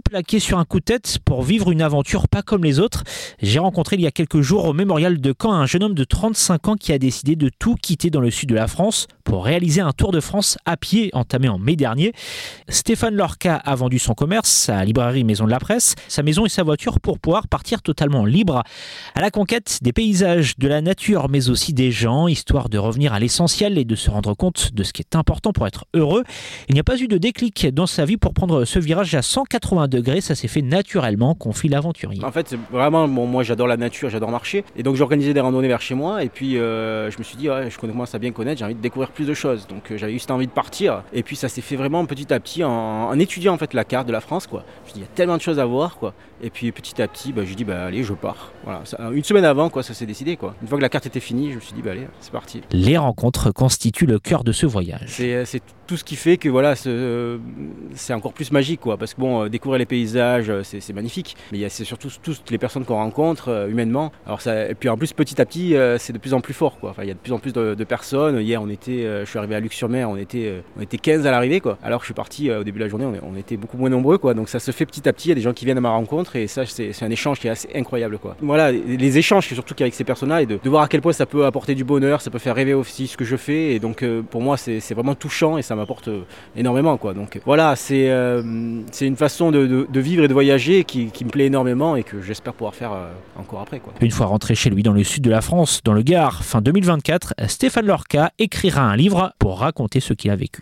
plaqué sur un coup de tête pour vivre une aventure pas comme les autres. J'ai rencontré il y a quelques jours au mémorial de Caen un jeune homme de 35 ans qui a décidé de tout quitter dans le sud de la France pour réaliser un tour de France à pied entamé en mai dernier. Stéphane Lorca a vendu son commerce, sa librairie Maison de la Presse, sa maison et sa voiture pour pouvoir partir totalement libre à la conquête des paysages, de la nature, mais aussi des gens, histoire de revenir à l'essentiel et de se rendre compte de ce qui est important pour être heureux. Il n'y a pas eu de déclic dans sa vie pour prendre ce virage à 180 degrés, ça s'est fait naturellement, confie l'aventurier. En fait, vraiment, bon, moi j'adore la nature, j'adore marcher, et donc j'organisais des randonnées vers chez moi, et puis euh, je me suis dit, ouais, je commence à bien connaître, j'ai envie de découvrir plus de choses, donc euh, j'avais juste envie de partir, et puis ça s'est fait vraiment petit à petit en, en, étudiant en fait la carte de la France, quoi. Je me suis dit, il y a tellement de choses à voir, quoi, et puis petit à petit, bah, je dis, bah allez, je pars. Voilà, une semaine avant, quoi, ça s'est décidé, quoi. Une fois que la carte était finie, je me suis dit, bah allez, c'est parti. Les rencontres constituent le cœur de ce voyage. C'est tout ce qui fait que voilà, c'est encore plus magique, quoi. Parce que bon, découvrir les paysages, c'est magnifique, mais c'est surtout toutes les personnes qu'on rencontre humainement. Alors ça, et puis en plus, petit à petit, c'est de plus en plus fort, quoi. Enfin, il y a de plus en plus de, personnes. Hier, on était, je suis arrivé à Luxe-sur-Mer, on était, on était 15 à l'arrivée, quoi. Alors que je suis parti au début de la journée, on, était beaucoup moins nombreux, quoi. Donc ça se fait petit à petit. Il y a des gens qui viennent à ma rencontre et ça, c'est un échange qui est assez incroyable, quoi. Voilà, les échanges, surtout qu'avec ces personnes-là, et de, de, voir à quel point ça peut apporter du bonheur, ça peut faire rêver aussi ce que je fais. Et donc, euh, pour moi, c'est vraiment touchant et ça m'apporte énormément, quoi. Donc voilà, c'est euh, une façon de, vivre et de voyager qui, qui, me plaît énormément et que j'espère pouvoir faire euh, encore après, quoi. Une fois rentré chez lui dans le sud de la France, dans le Gard, fin 2024, Stéphane Lorca écrira un livre pour raconter ce qu'il a vécu.